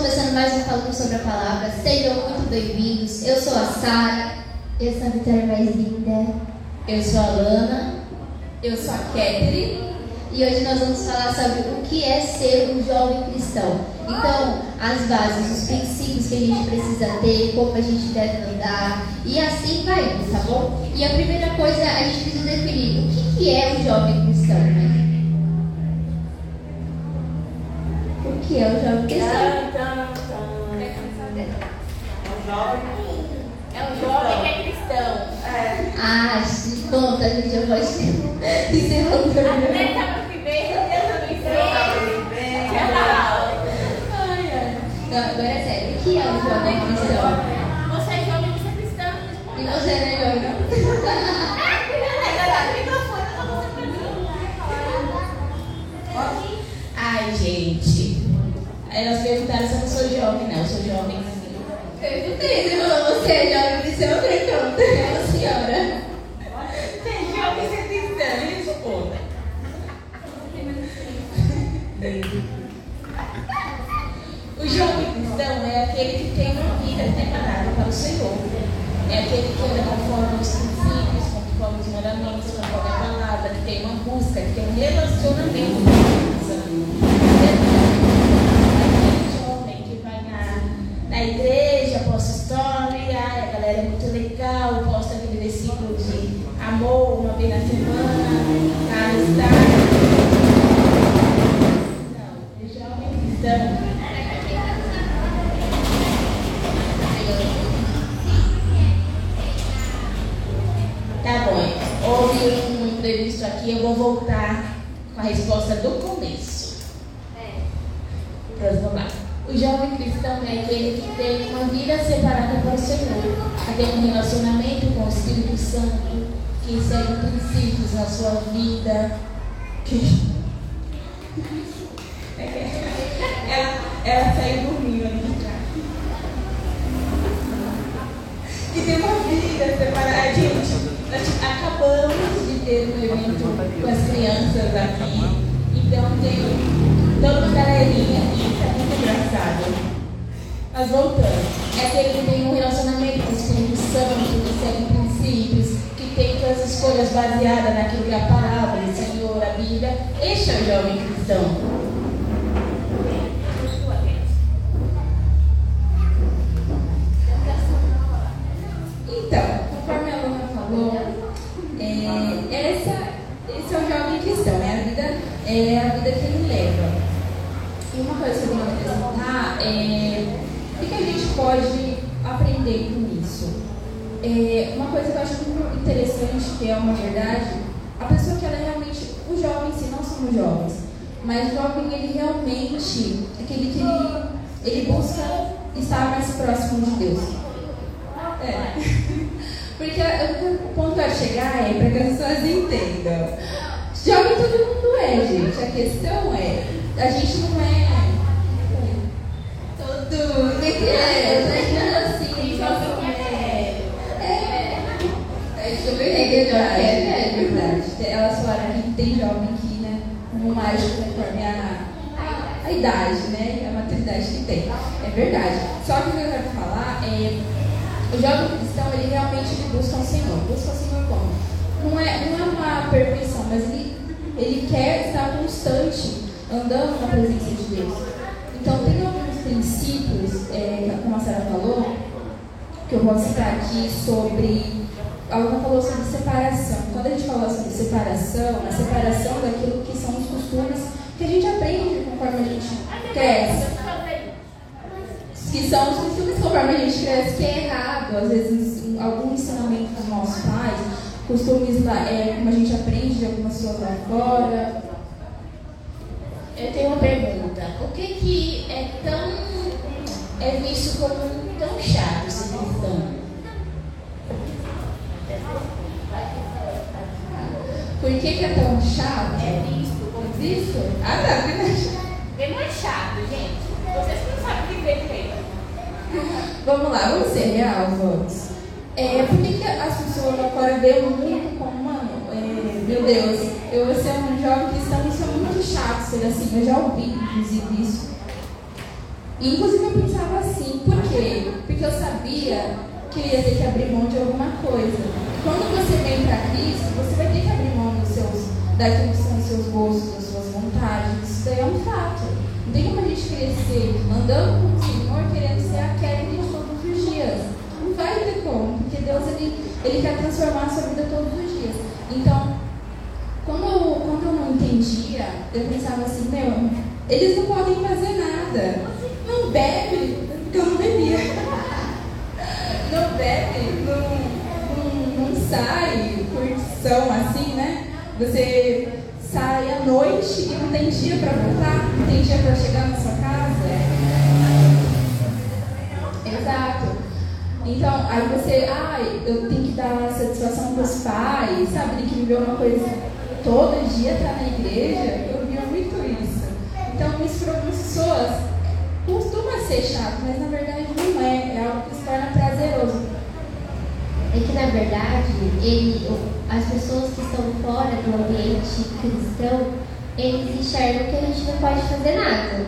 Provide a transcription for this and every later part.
começando mais um Falando sobre a Palavra. Sejam muito bem-vindos. Eu sou a Sara. Eu sou a Vitória mais linda. Eu sou a Lana. Eu sou a Ketri. E hoje nós vamos falar sobre o que é ser um jovem cristão. Então, as bases, os princípios que a gente precisa ter, como a gente deve andar, e assim vai indo, tá bom? E a primeira coisa, a gente precisa definir o que, que é um jovem cristão, né? O que é um jovem cristão? É um jovem. É um jovem que é cristão. É. Ah, conta, a gente já pode encerrando. No bem, Agora é sério, o que é um jovem cristão? Você é jovem, você é cristão. E você não é jovem, não? Ai, gente. Elas perguntaram se eu não sou jovem, não. Eu sou jovem sim. Perguntei, você falou, você é eu falei, pronto, é senhora. Você é jovem, você cristã, isso conta. O jovem cristão é aquele que tem uma vida preparada para o Senhor. É aquele que anda conforme os princípios, conforme os mandamentos, conforme a palavra, que tem uma busca, que tem um relacionamento com Deus. É aquele jovem que vai na, na igreja, posta história, a galera é legal, posta aquele versículo de amor uma vez na semana, amistade. Não, o jovem. Tá bom, houve um imprevisto aqui, eu vou voltar com a resposta do começo. O jovem cristão é aquele que tem uma vida separada para o Senhor, tem um relacionamento com o Espírito Santo, que segue princípios na sua vida. Que... ela, ela saiu dormindo ali de trás. Que tem uma vida separada. Gente, nós acabamos de ter um evento com as crianças aqui. Então tem toda uma galerinha Mas voltando, é aquele que tem um relacionamento com o Espírito Santo, que segue princípios, que tem todas as escolhas baseadas naquilo que é a palavra, o Senhor, a Bíblia. Este é o jovem cristão. Então, conforme a Luna falou, é, essa, esse é o jovem cristão, é a vida, é a vida que ele leva. E uma coisa que eu tenho que acrescentar é o que a gente pode aprender com isso. É, uma coisa que eu acho muito interessante, que é uma verdade, a pessoa que ela é realmente, o jovem em si, não somos jovens, mas o jovem ele realmente, aquele que ele, ele busca estar mais próximo de Deus. É. Porque o ponto eu chegar é para que as pessoas entendam. Jovem todo mundo é, gente. A questão é, a gente não é andando na presença de Deus. Então, tem alguns princípios, é, como a Sara falou, que eu vou citar aqui sobre. Alguma falou sobre separação. Quando a gente fala sobre separação, a separação daquilo que são os costumes que a gente aprende conforme a gente cresce que são os costumes conforme a gente cresce, que é errado, às vezes algum ensinamento dos nossos pais, costumes lá, é, como a gente aprende de algumas pessoas lá fora. Eu tenho uma pergunta. O que que é tão é visto como tão chato ser cristão? Por que, que é tão chato? É visto como visto? Ah, tá, não é mais chato, gente. Vocês não sabem o que vem feito. Vamos lá, vamos ser real, vamos. É, por que, que as pessoas lá fora veem o mundo como, mano, é, meu Deus, eu vou ser um jovem cristão, isso é muito chato ser assim, eu já ouvi, inclusive, isso. inclusive eu pensava assim, por quê? Porque eu sabia que eu ia ter que abrir mão de alguma coisa. Quando você vem para Cristo, você vai ter que abrir mão dos seus, daquilo que são os seus gostos, das suas vontades. Isso daí é um fato. Não tem como a gente crescer andando com o Senhor querendo ser a Kelly de todos os dias. Não vai ter como, porque Deus ele, ele quer transformar a sua vida todos os dias. Então, quando eu, quando eu não entendia, eu pensava assim, meu, eles não podem fazer nada. Não bebe, porque eu não bebia. Não bebe, não, não, não sai, curtição assim? Você sai à noite e não tem dia para voltar, não tem dia para chegar na sua casa. Exato. Então, aí você, ai, eu tenho que dar satisfação para os pais, sabe? Tem que viver uma coisa todo dia tá na igreja. Eu via muito isso. Então, isso para algumas pessoas costuma ser chato, mas na verdade não é. É algo que se torna prazeroso. É que na verdade, ele, as pessoas que estão fora do ambiente cristão, eles enxergam que a gente não pode fazer nada.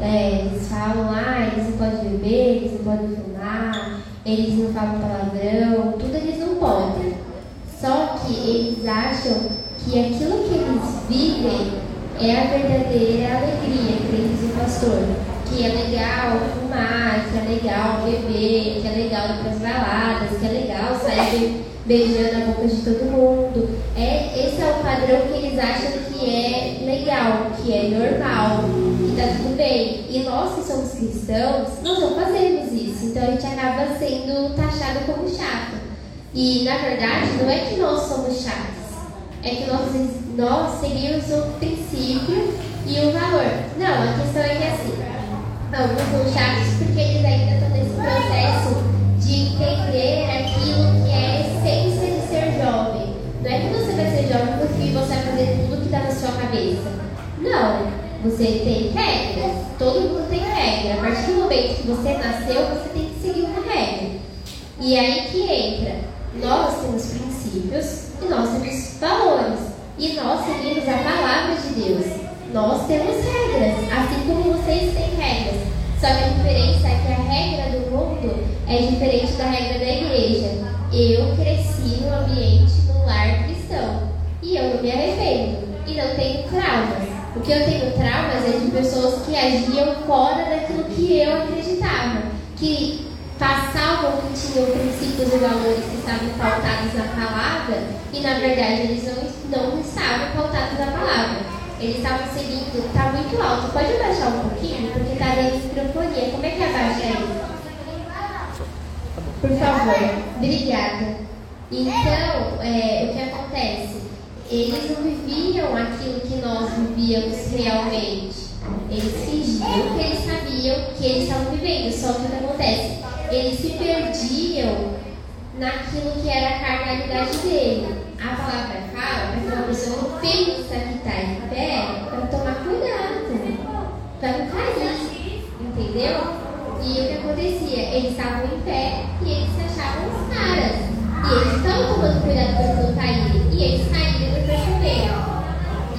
É, eles falam, ah, eles não podem beber, eles não podem fumar, eles não falam palavrão, tudo eles não podem. Só que eles acham que aquilo que eles vivem é a verdadeira alegria, que diz o pastor. Que é legal fumar, que é legal beber, que é legal ir para as baladas, que é legal sair beijando a boca de todo mundo. É, esse é o padrão que eles acham que é legal, que é normal, que está tudo bem. E nós que somos cristãos, nós não fazemos isso. Então a gente acaba sendo taxado como chato. E na verdade não é que nós somos chatos, é que nós, nós seguimos o princípio e o valor. Não, a questão é que é assim, alguns são chatos porque eles ainda estão nesse processo de entender aquilo você tem regras, todo mundo tem regra. A partir do momento que você nasceu, você tem que seguir uma regra. E aí que entra nós temos princípios e nós temos valores. E nós seguimos a palavra de Deus. Nós temos regras, assim como vocês têm regras. Só que a diferença é que a regra do mundo é diferente da regra da igreja. Eu cresci no ambiente no lar cristão e eu não me arrependo e não tenho traumas. O que eu tenho traumas é de pessoas que agiam fora daquilo que eu acreditava, que passavam que tinham princípios e valores que estavam pautados na palavra e na verdade eles não, não estavam pautados na palavra. Eles estavam seguindo, está muito alto. Pode abaixar um pouquinho? Porque está dando microfonia. Como é que abaixa isso? Por favor. Obrigada. Então, é, o que acontece? Eles não viviam aquilo que nós vivíamos realmente. Eles fingiam que eles sabiam que eles estavam vivendo. Só que o que acontece? eles se perdiam naquilo que era a carnalidade dele. A palavra fala para que uma pessoa pensa que está em pé para tomar cuidado, para não cair, entendeu? E o que acontecia? Eles estavam em pé e eles se achavam os caras. E eles estão tomando cuidado para não caírem. E eles caíram e perceberam.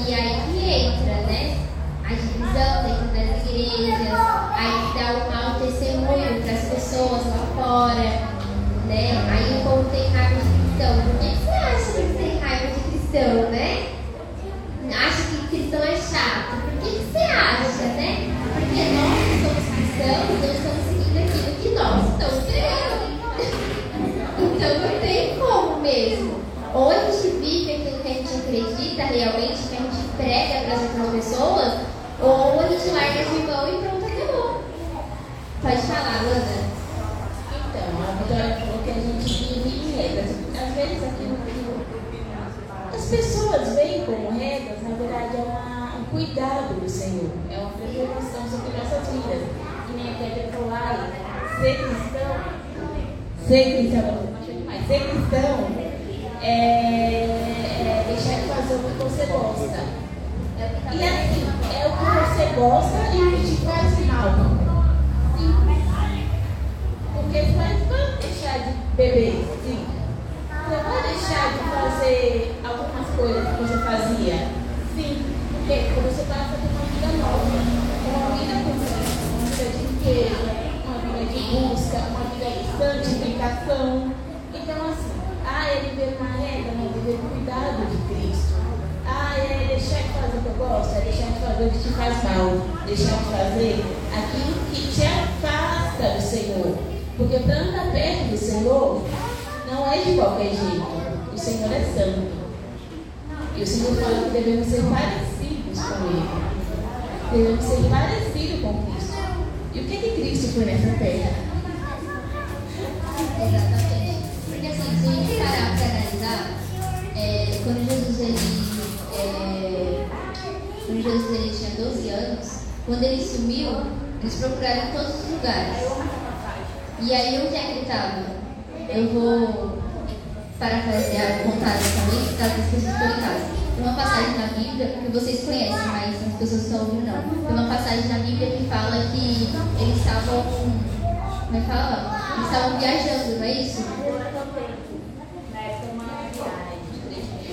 E aí que entra, né? A divisão dentro das igrejas, dá um testemunho para as pessoas lá fora, né? Aí o povo tem raiva de cristão. Por que você acha que tem raiva de cristão, né? Acha que cristão é chato. Por que, que você acha, né? Porque nós que somos cristãos, nós estamos seguindo aquilo que nós estamos querendo. então não tem como mesmo. Ou a gente vive aquilo que a gente acredita realmente, que a gente prega para as outras pessoas, ou a gente larga de mão e pronto, acabou. Pode falar, Ana. Então, a Vitória falou que a gente vive em regras. Às vezes aquilo que as pessoas veem como regras, na verdade é uma, um cuidado do Senhor. É uma preocupação sobre nossas vidas. Que nem a Kétia falou lá, ser cristão, ser cristão, ser cristão é, é deixar de fazer o que você gosta. E assim, é o que você gosta e o que te faz mal. Sim. Porque você vai deixar de beber, sim. Você vai deixar de fazer algumas coisas que você fazia. Sim. Porque você vai fazer uma vida nova. Uma vida com Cristo. Você igreja, uma vida de busca, uma vida de santificação. Então, assim, ah, é viver na reta, não viver cuidado de Cristo. Ah, é deixar de fazer o que eu gosto, é deixar de fazer o que te faz mal, deixar de fazer aquilo que te afasta do Senhor. Porque para andar perto do Senhor, não é de qualquer jeito. O Senhor é santo. E o Senhor fala que devemos ser parecidos com Ele. Devemos ser parecidos com Cristo. E o que, que Cristo foi nessa terra? Exatamente. Porque assim, se a gente parar para analisar, é, quando Jesus ele, é, quando Jesus ele tinha 12 anos, quando ele sumiu, eles procuraram todos os lugares. E aí onde é que ele estava? Eu vou parafrasear, contar também, as pessoas estão em casa. Tem uma passagem na Bíblia que vocês conhecem, mas as pessoas estão ouvindo não. Tem uma passagem na Bíblia que fala que eles estavam. Como é que fala? Eles estavam viajando, não é isso?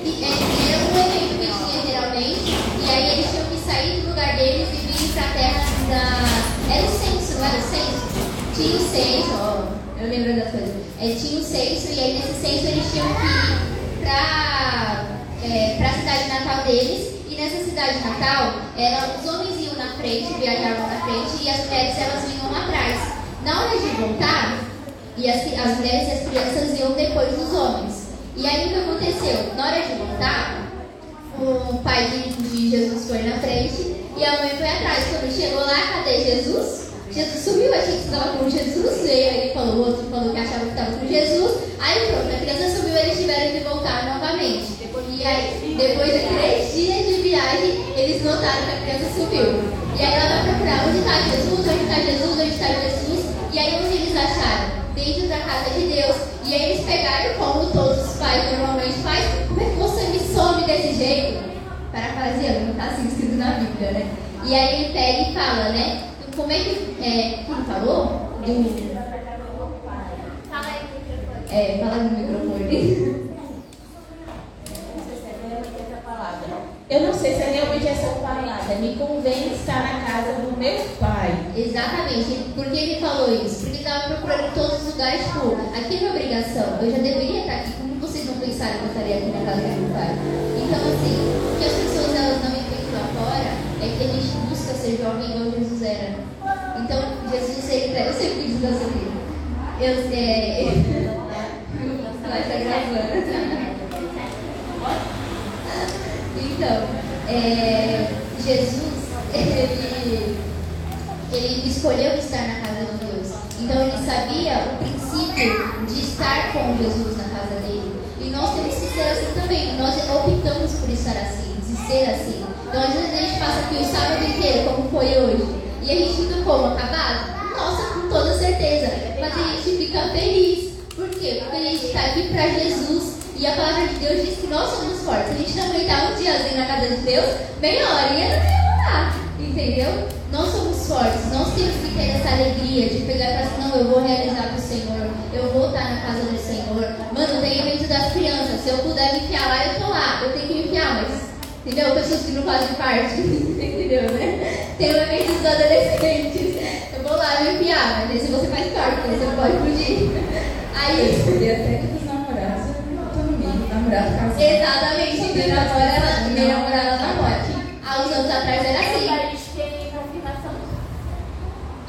E, é, era um evento que tinha geralmente, e aí eles tinham que sair do lugar deles e vir para a terra da. Era o censo, não era o censo? Tinha o censo, ó, eu lembro das coisas. É, tinha o censo, e aí nesse censo eles tinham que ir para é, a cidade natal deles, e nessa cidade natal, era, os homens iam na frente, viajavam na frente, e as mulheres elas vinham atrás. Na hora de voltar, e as, as mulheres e as crianças iam depois dos homens. E aí o que aconteceu? Na hora de voltar, o pai de, de Jesus foi na frente e a mãe foi atrás. Quando chegou lá, cadê Jesus? Jesus sumiu, achei que estava com Jesus, veio, ele falou, o outro falou que achava que estava com Jesus. Aí pronto, a criança sumiu, eles tiveram que voltar novamente. E aí, depois de três dias de viagem, eles notaram que a criança sumiu. E aí ela vai procurar onde está Jesus, onde está Jesus, onde está Jesus. E aí onde eles acharam? Dentro da casa de Deus. E aí eles pegaram, como todos os pais normalmente fazem, como é que você me some desse jeito? Parafraseando, não está assim escrito na Bíblia, né? E aí ele pega e fala, né? Como é que. É, quem falou? Do. É, fala no microfone. Eu não sei se é realmente essa palavra. Me convém estar na casa do meu pai. Exatamente. Por que ele falou isso? Porque ele estava procurando em todos os lugares, tipo, aqui é minha obrigação. Eu já deveria estar aqui. Como vocês não pensaram que eu estaria aqui na casa do meu pai? Então, assim, o que as pessoas elas não entendem lá fora é que a gente busca ser jovem igual Jesus era. Então, Jesus, ele Eu sempre quis da sua vida. Eu, é... Vai estar gravando. Então, é, Jesus, ele, ele escolheu estar na casa de Deus. Então, ele sabia o princípio de estar com Jesus na casa dele. E nós temos que ser assim também. Nós optamos por estar assim, de ser assim. Então, às vezes a gente passa aqui o sábado inteiro, como foi hoje, e a gente fica como? Acabado? Nossa, com toda certeza. Mas a gente fica feliz. Por quê? Porque a gente está aqui para Jesus. E a palavra de Deus diz que nós somos fortes. A gente não aguentar um diazinho na casa de Deus, meia horinha não ia rolar. Entendeu? Nós somos fortes. Nós temos que ter essa alegria de pegar e falar assim, não, eu vou realizar para o Senhor. Eu vou estar na casa do Se eu puder me enfiar lá, eu tô lá. Eu tenho que me enfiar, mas... Entendeu? Pessoas que não fazem parte. Entendeu, né? Tem o evento dos adolescentes. Eu vou lá me enfiar, mas se você faz parte, você não pode fugir. Aí... E até que dos namorados, namorado casado. Exatamente, minha namorada, minha namorada namora. Há uns anos atrás era assim.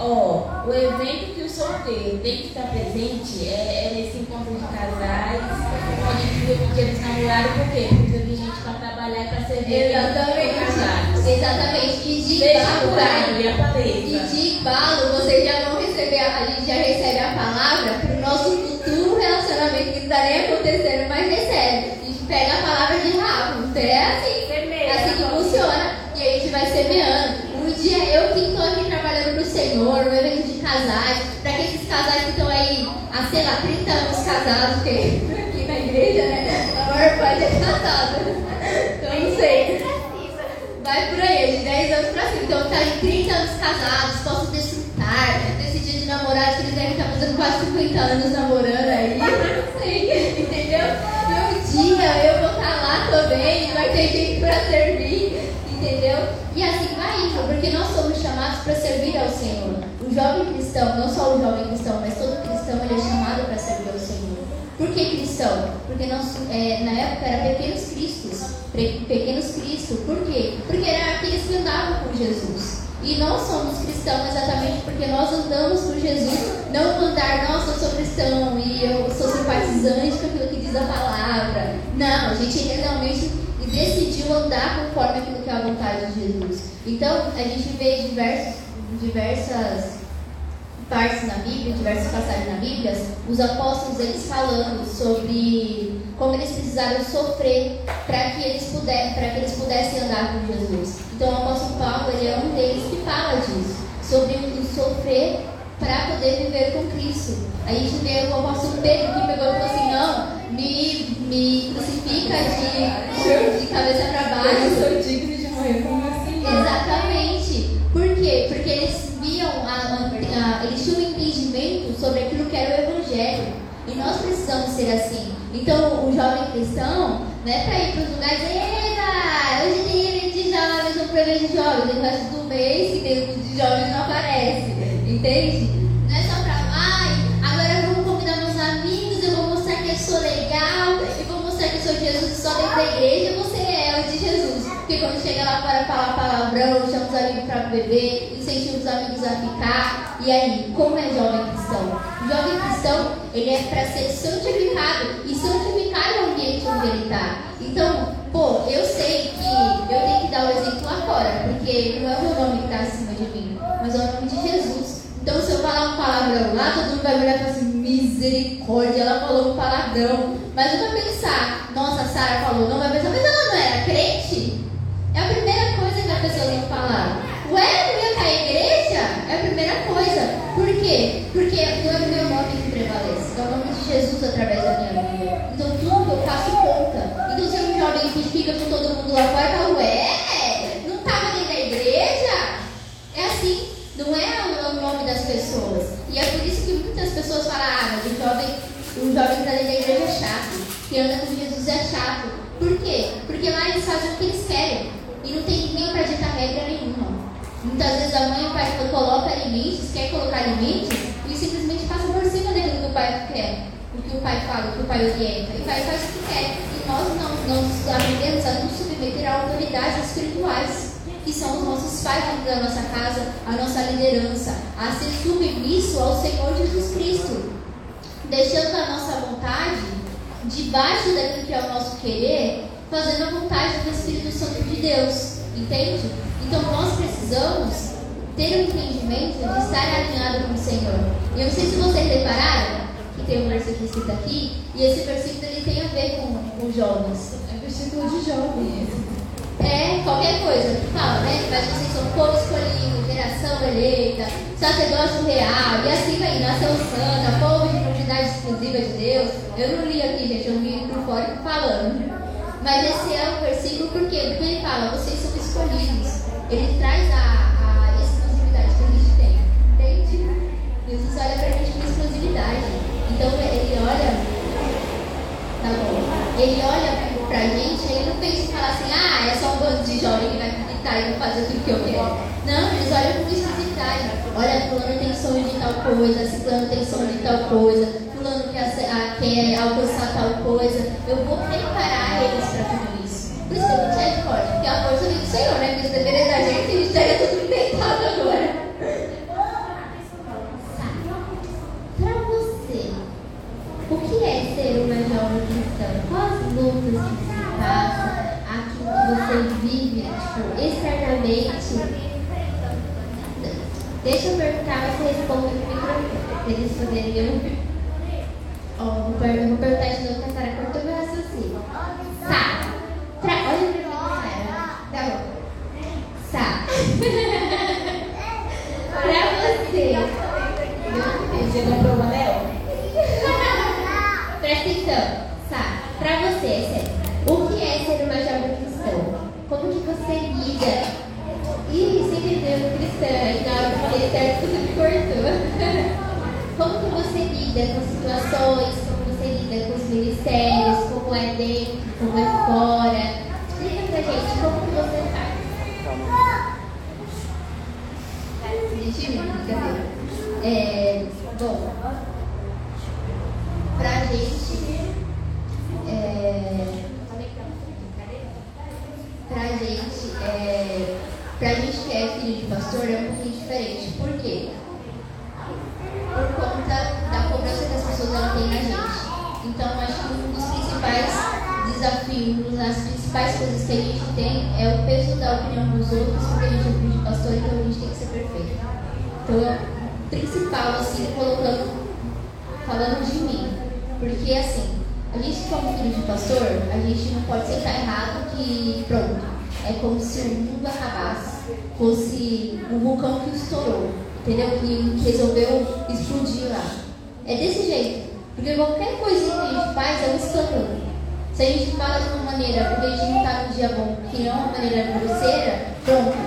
Ó, o evento que o solteiro tem que estar presente é, é nesse encontro de casais, onde dizer que eles namoraram, por quê? Porque precisa de gente para trabalhar para servir Exatamente. Exatamente. E de balo, o carro e de balo, vocês já vão receber, a gente já recebe a palavra para o nosso futuro relacionamento que não está nem acontecendo, mas recebe. A gente pega a palavra de rabo. Então é assim. É assim que funciona. E a gente vai semeando. Um dia eu que estou aqui trabalhando no Senhor, no evento de casais, para que esses casais que estão aí há, sei lá, 30 anos casados, porque igreja, né? A maior parte é casada. Então não sei. Vai por aí, de 10 anos pra cima. Então tá em 30 anos casados, posso desfrutar desse dia de namorados que eles devem estar fazendo quase 50 anos namorando aí. Não sei, entendeu? E um dia eu vou estar lá também, vai ter gente pra servir, entendeu? E assim vai indo, porque nós somos chamados para servir ao Senhor. O o jovem cristão, não só o jovem cristão, mas todo cristão, ele é chamado para servir ao Senhor. Por que cristão? Porque nós, é, na época era pequenos cristos, pequenos cristos. Por quê? Porque eram aqueles que andavam com Jesus. E nós somos cristãos exatamente porque nós andamos com Jesus, não andar, nossa, eu sou cristão e eu sou simpatizante com aquilo que diz a palavra. Não, a gente realmente decidiu andar conforme aquilo que é a vontade de Jesus. Então, a gente vê diversos, diversas partes na Bíblia, diversas passagens na Bíblia, os apóstolos eles falando sobre como eles precisaram sofrer para que eles pudessem, para que eles pudessem andar com Jesus. Então o apóstolo Paulo ele é um deles que fala disso, sobre o sofrer para poder viver com Cristo. A gente vê o apóstolo Pedro que pegou e falou assim, não, me, me crucifica de, de cabeça para baixo. Eu sou digno de morrer como assim. Exatamente. Por quê? Porque eles viam, a, a, a, eles tinham um entendimento sobre aquilo que era o Evangelho. E nós precisamos ser assim. Então, o jovem cristão não é para ir para os lugares Eita, hoje tem evento de jovens, um programa de jovens, e o resto do mês que tem de jovens não aparece. Entende? Não é só para, ai, agora vamos convidar meus amigos, eu vou mostrar que eu sou legal, e vou mostrar que eu sou Jesus só dentro da igreja, você é o de Jesus. Porque quando chega lá para falar palavrão, chama os amigos para beber, incentiva os amigos a ficar. E aí, como é jovem cristão? Jovem cristão, ele é para ser santificado. E santificar o ambiente onde ele está. Então, pô, eu sei que eu tenho que dar o exemplo lá fora, porque não é o meu nome que está acima de mim, mas é o nome de Jesus. Então, se eu falar um palavrão lá, todo mundo vai olhar e falar assim: misericórdia, ela falou um palavrão. Mas não vai pensar, nossa, a Sara falou, não vai pensar, mas ela não era crente? É a as pessoas vão falar. Ué, não ia cair a igreja? É a primeira coisa. Por quê? Porque não é o meu nome que prevalece, é o nome de Jesus através da minha vida. Então tudo eu faço conta. Então se um jovem que fica com todo mundo lá fora, fala, ué, não estava dentro da igreja? É assim, não é o nome das pessoas. E é por isso que muitas pessoas falam, ah, mas o jovem, o jovem que está dentro da igreja é chato. Que anda com Jesus é chato. Por quê? Porque lá eles fazem o que eles querem. E não tem ninguém para ditar regra nenhuma. Muitas vezes a mãe e o pai coloca alimentos, quer colocar alimentos, e simplesmente passa por cima daquilo que o pai quer. O que o pai fala, o que o pai orienta. E o pai faz o que quer. E nós não, não aprendemos a nos submeter a autoridades espirituais. Que são os nossos pais da nossa casa, a nossa liderança, a ser submisso ao Senhor Jesus Cristo. Deixando a nossa vontade debaixo daquilo que é o nosso querer, fazendo a vontade do Espírito Santo de Deus. Entende? Então nós precisamos ter um entendimento de estar alinhado com o Senhor. E eu não sei se vocês repararam que tem um versículo escrito aqui, e esse versículo ele tem a ver com, com jovens. É versículo de jovem É, qualquer coisa que fala, né? Mas vocês são povo escolhido, geração eleita, sacerdócio real, e assim vai, nação santa, povo de propriedade exclusiva de Deus. Eu não li aqui, gente, eu li por fora falando. Mas esse é o versículo? Porque ele fala, vocês são escolhidos. Ele traz a, a exclusividade que a gente tem. Entende? Jesus olha pra gente com exclusividade. Então ele olha. Tá bom. Ele olha pra gente, ele não pensa em falar assim, ah, é só um bando de jovem que vai gritar e vai fazer tudo que eu quero. Não, eles olham com exclusividade. Olha, fulano tem sonho de tal coisa, ciclano tem sonho de tal coisa, fulano quer, quer alcançar tal coisa. Eu vou preparar eles para tudo isso. Por isso que a gente é forte, porque a força vem do Senhor, né? Porque se depender da gente, a gente tudo inventado agora. Para você, o que é ser uma jovem cristã? Quais as lutas que você passa? Aquilo que você vive, tipo, externamente? Deixa eu perguntar, mas você responde no microfone, para eles. Ó, oh, vou, per vou perguntar de novo, que a Sara cortou meu raciocínio. Sá, pra... olha pra mim, Sara. Tá bom. Sá. pra você. Você comprou o anel? Presta atenção. Sá, pra você, é sério. O que é ser uma jovem cristã? Como que Ih, sempre deu cristã, na hora que falei certo, você me cortou. Como que você lida com situações, como você lida com os ministérios, como é dentro, como é fora. Explica pra gente como que você faz. Brincadeira. É, bom, pra gente, é, pra gente, é, pra gente que é pastor é um pouquinho diferente. Por quê? Por conta da cobrança que as pessoas ela têm na gente. Então, acho que um dos principais desafios, as principais coisas que a gente tem é o peso da opinião dos outros, porque a gente é filho de pastor, então a gente tem que ser perfeito. Então, é o principal, assim, colocando, falando de mim. Porque, assim, a gente, como filho de pastor, a gente não pode sentar errado que, pronto, é como se o mundo acabasse, fosse vulcão que estourou, entendeu? Que resolveu explodir lá. É desse jeito. Porque qualquer coisinha que a gente faz é um escândalo. Se a gente fala de uma maneira, porque a gente não está num dia bom, que não é uma maneira grosseira, pronto.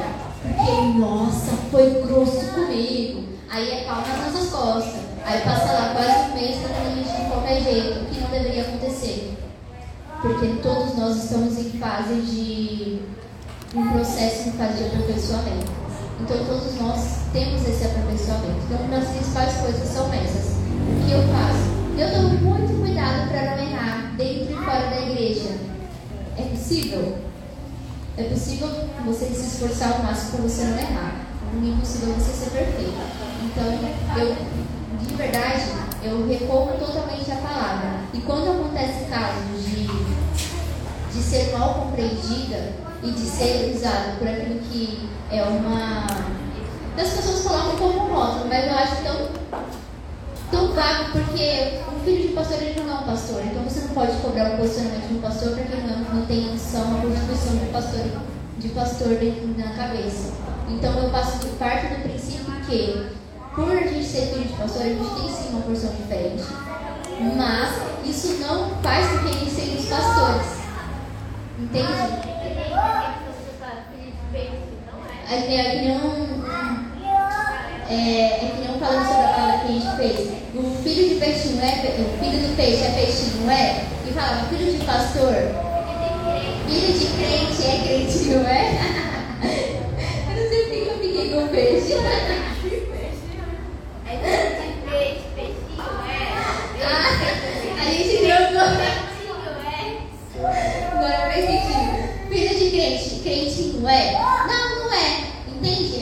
Porque, nossa, foi grosso comigo. Aí é palma nas nossas costas. Aí passa lá quase um mês tratando a gente de qualquer jeito, que não deveria acontecer. Porque todos nós estamos em fase de um processo em fase de aperfeiçoamento. Então todos nós temos esse aperfeiçoamento. Então uma das principais coisas são essas. O que eu faço? Eu tomo muito cuidado para não errar dentro e fora da igreja. É possível? É possível você se esforçar ao máximo para você não errar. Não é impossível você ser perfeito. Então, eu, de verdade, eu recorro totalmente à palavra. E quando acontece casos de, de ser mal compreendida e de ser usada por aquilo que é uma. As pessoas colocam como rótulo, mas eu acho tão tão vago, porque o filho de pastor ele não é um pastor. Então você não pode cobrar o posicionamento de um pastor para quem não, não tem noção, a constituição de pastor, de pastor na cabeça. Então eu passo de parte do princípio que, por a gente ser filho de pastor, a gente tem sim uma porção diferente. Mas isso não faz com que gente seja os pastores. Entende? É, é que não. É, é que não falando sobre a palavra que a gente fez o filho de peixe não é, o filho do peixe é peixe não é? E falava, filho de pastor, filho de crente é crente não é? eu não sei porque eu fiquei com peixe. a gente trocou. Agora faz sentido. Filho de crente, crente não é? Não, é.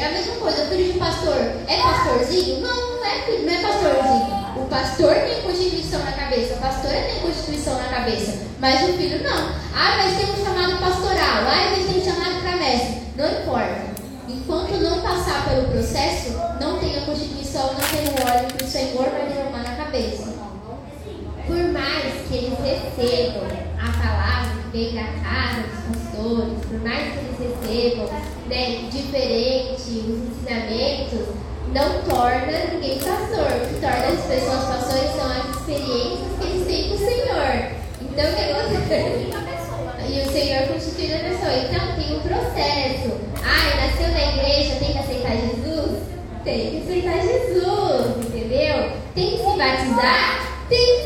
É a mesma coisa. Filho de pastor é pastorzinho? Não, não é, filho, não é pastorzinho. O pastor tem constituição na cabeça, a pastora tem constituição na cabeça, mas o filho não. Ah, mas tem um chamado pastoral, ah, mas tem um chamado para mestre. Não importa. Enquanto não passar pelo processo, não tem a constituição, não tem o óleo que o Senhor vai derramar na cabeça. Por mais que eles recebam a palavra que vem da casa dos pastores, por mais que eles recebam né, diferente os ensinamentos, não torna ninguém pastor. O que torna as pessoas pastores são as experiências que eles têm com o Senhor. Então, o que acontece? E o Senhor constitui a pessoa. Então, tem um processo. Ah, nasceu na igreja, tem que aceitar Jesus? Tem que aceitar Jesus, entendeu? Tem que se batizar? Tem que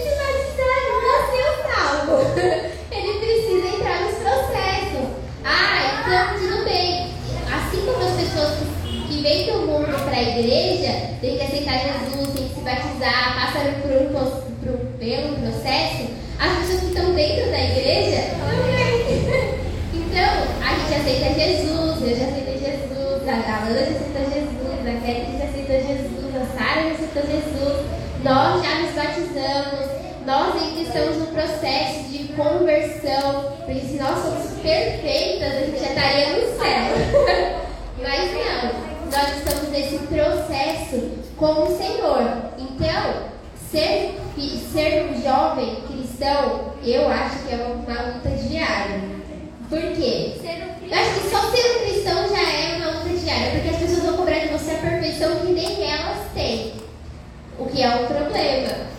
do mundo para a igreja, tem que aceitar Jesus, tem que se batizar, passa por um, por, pelo processo, as pessoas que estão dentro da igreja também. Então, a gente aceita Jesus, eu já aceitei Jesus, a Alana já Jesus, a Catherine já Jesus, a Sara já Jesus, nós já nos batizamos, nós ainda estamos no processo de conversão, porque se nós somos perfeitas, a gente já estaria no céu. Mas não nós estamos nesse processo com o Senhor. Então, ser, ser um jovem cristão, eu acho que é uma luta diária. Por quê? Eu acho que só ser um cristão já é uma luta diária, porque as pessoas vão cobrar de você a perfeição que nem elas têm. O que é um problema.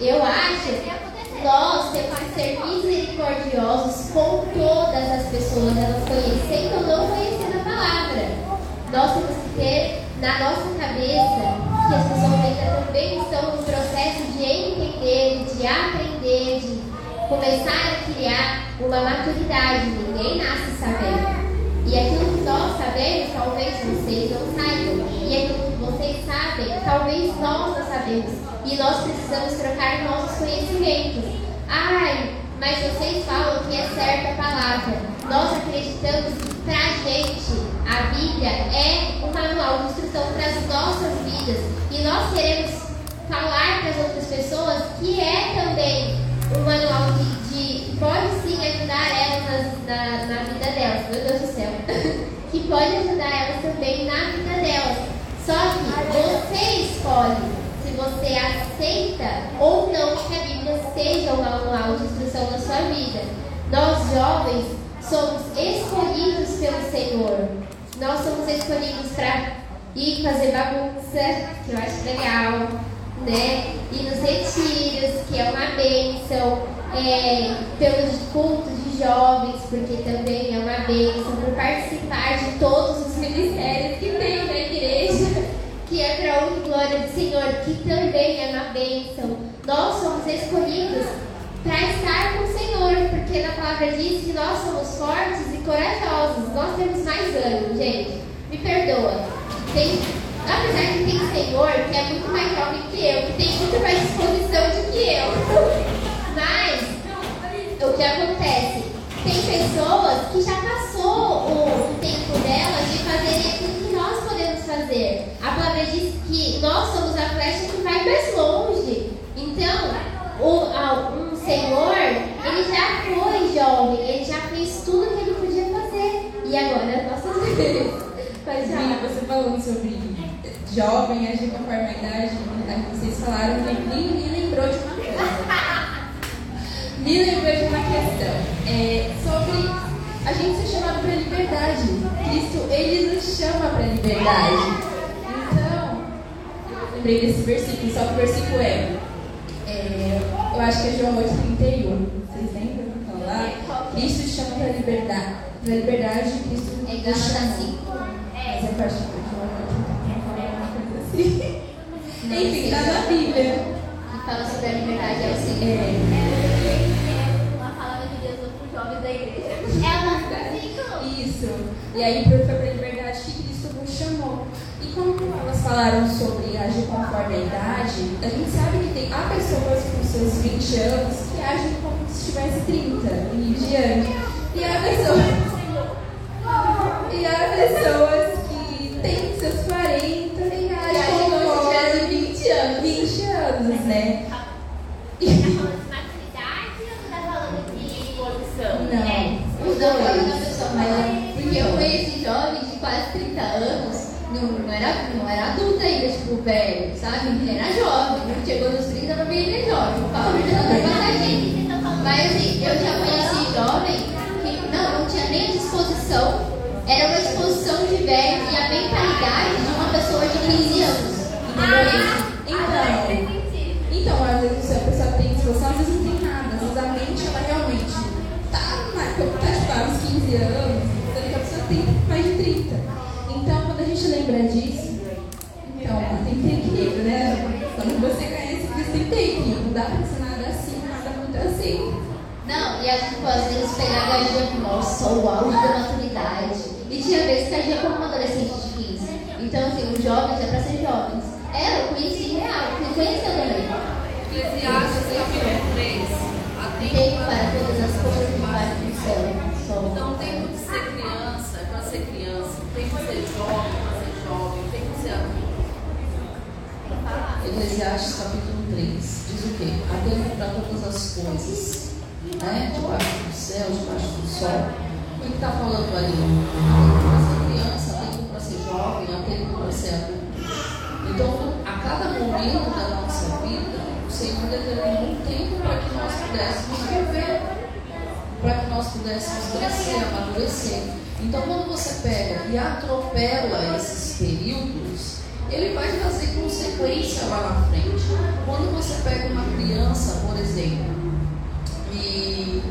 Eu acho que nós temos que ser misericordiosos com todas as pessoas, elas conhecendo ou não conhecendo a palavra nós temos que ter na nossa cabeça que as pessoas ainda também estão no processo de entender, de aprender, de começar a criar uma maturidade. Ninguém nasce sabendo. E aquilo que nós sabemos, talvez vocês não saibam. E aquilo que vocês sabem, talvez nós não sabemos. E nós precisamos trocar nossos conhecimentos. Ai, mas vocês falam que é certa a palavra. Nós acreditamos que pra gente a Bíblia é um manual de instrução para as nossas vidas. E nós queremos falar para as outras pessoas que é também um manual de pode sim ajudar elas na, na vida delas. Meu Deus do céu. que pode ajudar elas também na vida delas. Só que você escolhe se você aceita ou não que a Bíblia seja um manual de instrução na sua vida. Nós jovens somos escolhidos pelo Senhor. Nós somos escolhidos para ir fazer bagunça, que eu acho legal, né? Ir nos retiros, que é uma bênção, é, pelos cultos de jovens, porque também é uma bênção, por participar de todos os ministérios que tem na igreja, que é para a glória do Senhor, que também é uma bênção. Nós somos escolhidos para estar com o Senhor, porque na palavra diz que nós somos fortes e corajosos, nós temos mais ânimo, gente. Me perdoa. Tem, apesar de tem Senhor que é muito mais jovem que eu, que tem muito mais disposição do que eu. Mas o que acontece? Tem pessoas que já passou o tempo delas de fazerem aquilo que nós podemos fazer. A palavra diz que nós somos a flecha que vai mais longe. Então, um senhor, ele já foi jovem, ele já fez tudo que ele podia fazer. E agora é nossa vez. Mas já, você falando sobre jovem, agir conforme a idade, vocês falaram, me, me lembrou de uma coisa. me lembrou de uma questão. É, sobre a gente ser chamado para a liberdade. Cristo, ele nos chama para a liberdade. Então, eu lembrei desse versículo, só que o versículo é, eu acho que é João 8, 31. Vocês lembram? Então, lá, Cristo chama para a liberdade. Para liberdade, Cristo é 5. Mas é parte de João 8, assim. Enfim, está na Bíblia. Que fala sobre a liberdade, é o seguinte. É. Uma palavra de Deus para os jovens da igreja. É uma Isso. E aí, foi para a liberdade que Cristo nos chamou. E como elas falaram sobre agir conforme a idade, a gente sabe que tem há pessoas com seus 20 anos que agem como se tivesse 30 e diante. E há pessoas. E há pessoas que têm seus 40 e agem como se tivesse 20 anos. 20 anos, né? Maturidade ou tá falando de evolução? Não. Os dois. Mas, porque eu conheci jovens de quase 30 anos não, não, era, não era adulta ainda, tipo, velho, sabe? Era jovem. Chegou nos 30 pra mim, ele é jovem. Fala, Mas assim, eu já conheci jovem que não, não tinha nem disposição. Era uma disposição de velho e a mentalidade de uma pessoa de 15 anos. Então, então, às vezes a pessoa tem disposição, às vezes não tem nada. Às vezes a mente, ela realmente tá, tá tipo, há uns 15 anos, sendo que a pessoa tem mais de 30 gente lembra disso, então tem que ter equilíbrio, né? Quando você conhece Cristo, tem que ter equilíbrio. Não dá pra ser nada assim, nada muito assim. Não, e a gente pode às pegar a agia como, nossa, o auge da maturidade. E tinha vezes que agia como uma adolescente de 15. Então, assim, os jovens é pra ser jovens. É, eu conheci real, você conheceu também. Eclesiastes capítulo 3. Tempo para todas as coisas debaixo do céu. Então, o tempo de ser criança é para ser criança, o tempo de ser jovem Eclesiastes capítulo 3 diz o quê? Há tempo para todas as coisas, né? debaixo do céu, debaixo do sol. O que está falando ali? Há tempo para ser criança, há tempo para ser jovem, há tempo para ser adulto. Então, a cada momento da nossa vida, o Senhor determinou um tempo para que nós pudéssemos viver, para que nós pudéssemos crescer, amadurecer. Então, quando você pega e atropela esses períodos, ele vai trazer consequência lá na frente. Quando você pega uma criança, por exemplo, e,